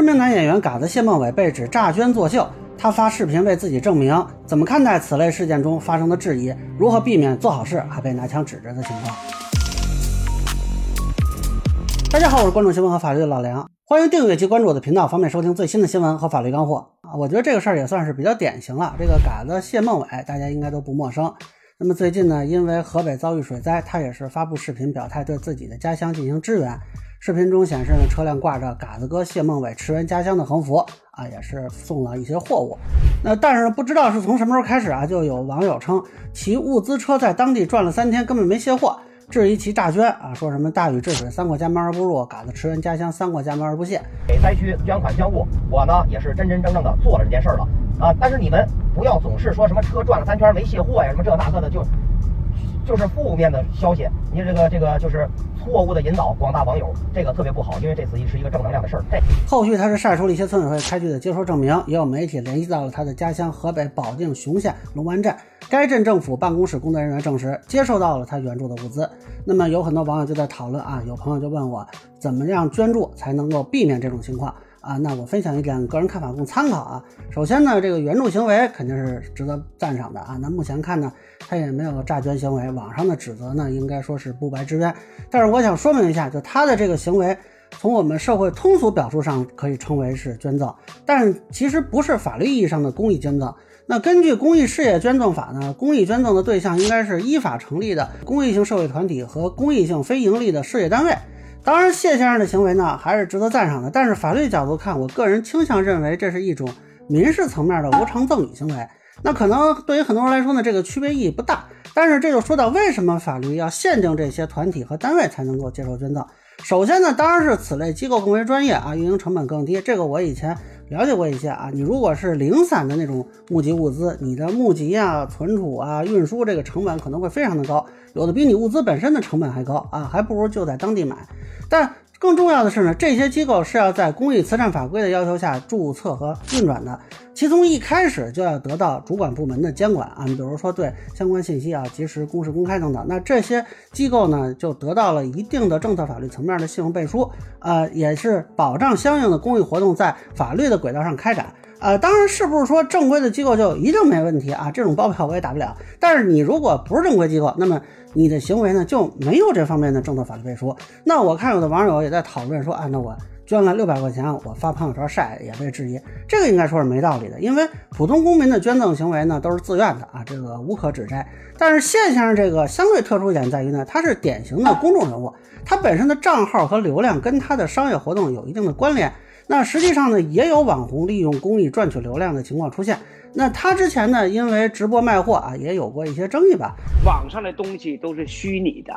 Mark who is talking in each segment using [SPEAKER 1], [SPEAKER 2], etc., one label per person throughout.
[SPEAKER 1] 知名男演员嘎子谢孟伟被指诈捐作秀，他发视频为自己证明，怎么看待此类事件中发生的质疑？如何避免做好事还被拿枪指着的情况？大家好，我是关注新闻和法律的老梁，欢迎订阅及关注我的频道，方便收听最新的新闻和法律干货啊！我觉得这个事儿也算是比较典型了。这个嘎子谢孟伟，大家应该都不陌生。那么最近呢，因为河北遭遇水灾，他也是发布视频表态，对自己的家乡进行支援。视频中显示呢，车辆挂着“嘎子哥谢孟伟驰援家乡”的横幅啊，也是送了一些货物。那但是不知道是从什么时候开始啊，就有网友称其物资车在当地转了三天，根本没卸货，质疑其诈捐啊，说什么大禹治水三过家门而不入，嘎子驰援家乡三过家门而不谢。
[SPEAKER 2] 给灾区捐款捐物，我呢也是真真正正的做了这件事儿了啊。但是你们不要总是说什么车转了三圈没卸货呀，什么这那个的就。就是负面的消息，你这个这个就是错误的引导广大网友，这个特别不好，因为这次是一个正能量的事儿。这
[SPEAKER 1] 后续他是晒出了一些村委会开具的接收证明，也有媒体联系到了他的家乡河北保定雄县龙湾镇，该镇政府办公室工作人员证实接受到了他援助的物资。那么有很多网友就在讨论啊，有朋友就问我，怎么样捐助才能够避免这种情况？啊，那我分享一点个人看法供参考啊。首先呢，这个援助行为肯定是值得赞赏的啊。那目前看呢，他也没有诈捐行为，网上的指责呢，应该说是不白之冤。但是我想说明一下，就他的这个行为，从我们社会通俗表述上可以称为是捐赠，但其实不是法律意义上的公益捐赠。那根据公益事业捐赠法呢，公益捐赠的对象应该是依法成立的公益性社会团体和公益性非盈利的事业单位。当然，谢先生的行为呢，还是值得赞赏的。但是法律角度看，我个人倾向认为这是一种民事层面的无偿赠与行为。那可能对于很多人来说呢，这个区别意义不大。但是这就说到为什么法律要限定这些团体和单位才能够接受捐赠。首先呢，当然是此类机构更为专业啊，运营成本更低。这个我以前了解过一些啊。你如果是零散的那种募集物资，你的募集啊、存储啊、运输这个成本可能会非常的高，有的比你物资本身的成本还高啊，还不如就在当地买。但更重要的是呢，这些机构是要在公益慈善法规的要求下注册和运转的，其从一开始就要得到主管部门的监管啊。比如说对相关信息啊及时公示公开等等，那这些机构呢就得到了一定的政策法律层面的信用背书，呃，也是保障相应的公益活动在法律的轨道上开展。呃，当然是不是说正规的机构就一定没问题啊？这种包票我也打不了。但是你如果不是正规机构，那么你的行为呢就没有这方面的政策法律背书。那我看有的网友也在讨论说，啊，那我捐了六百块钱，我发朋友圈晒也被质疑，这个应该说是没道理的。因为普通公民的捐赠行为呢都是自愿的啊，这个无可指摘。但是谢先生这个相对特殊一点在于呢，他是典型的公众人物，他本身的账号和流量跟他的商业活动有一定的关联。那实际上呢，也有网红利用公益赚取流量的情况出现。那他之前呢，因为直播卖货啊，也有过一些争议吧。
[SPEAKER 3] 网上的东西都是虚拟的。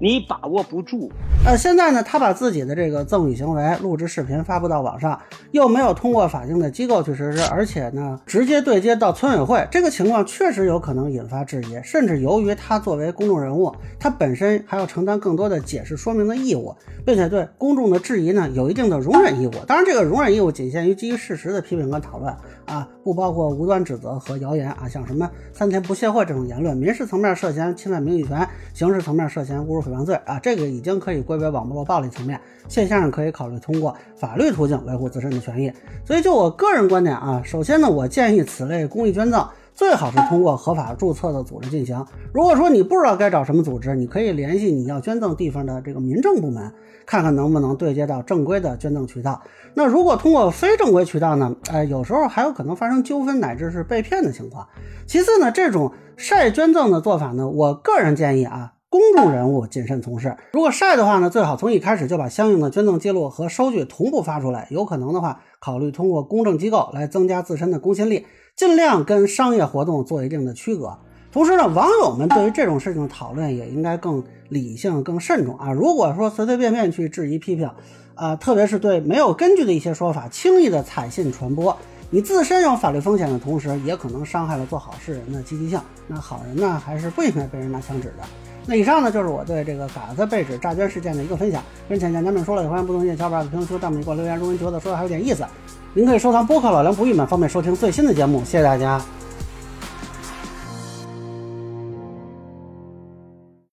[SPEAKER 3] 你把握不住，
[SPEAKER 1] 呃，现在呢，他把自己的这个赠与行为录制视频发布到网上，又没有通过法定的机构去实施，而且呢，直接对接到村委会，这个情况确实有可能引发质疑，甚至由于他作为公众人物，他本身还要承担更多的解释说明的义务，并且对公众的质疑呢有一定的容忍义务。当然，这个容忍义务仅限于基于事实的批评和讨论啊，不包括无端指责和谣言啊，像什么三天不卸货这种言论，民事层面涉嫌侵犯名誉权，刑事层面涉嫌侮辱。诽谤罪啊，这个已经可以归为网络暴力层面。线下可以考虑通过法律途径维护自身的权益。所以，就我个人观点啊，首先呢，我建议此类公益捐赠最好是通过合法注册的组织进行。如果说你不知道该找什么组织，你可以联系你要捐赠地方的这个民政部门，看看能不能对接到正规的捐赠渠道。那如果通过非正规渠道呢？哎，有时候还有可能发生纠纷乃至是被骗的情况。其次呢，这种晒捐赠的做法呢，我个人建议啊。人物谨慎从事。如果晒的话呢，最好从一开始就把相应的捐赠记录和收据同步发出来。有可能的话，考虑通过公证机构来增加自身的公信力，尽量跟商业活动做一定的区隔。同时呢，网友们对于这种事情的讨论也应该更理性、更慎重啊。如果说随随便便去质疑、批评，啊，特别是对没有根据的一些说法轻易的采信传播，你自身有法律风险的同时，也可能伤害了做好事人的积极性。那好人呢，还是不应该被人拿枪指的。那以上呢，就是我对这个嘎子被指诈捐事件的一个分享。跟浅浅咱们说了，有欢迎不同意见小伙伴在评论区弹幕里给我留言。如果您觉得说的还有点意思，您可以收藏播客老梁不郁闷，方便收听最新的节目。谢谢大家。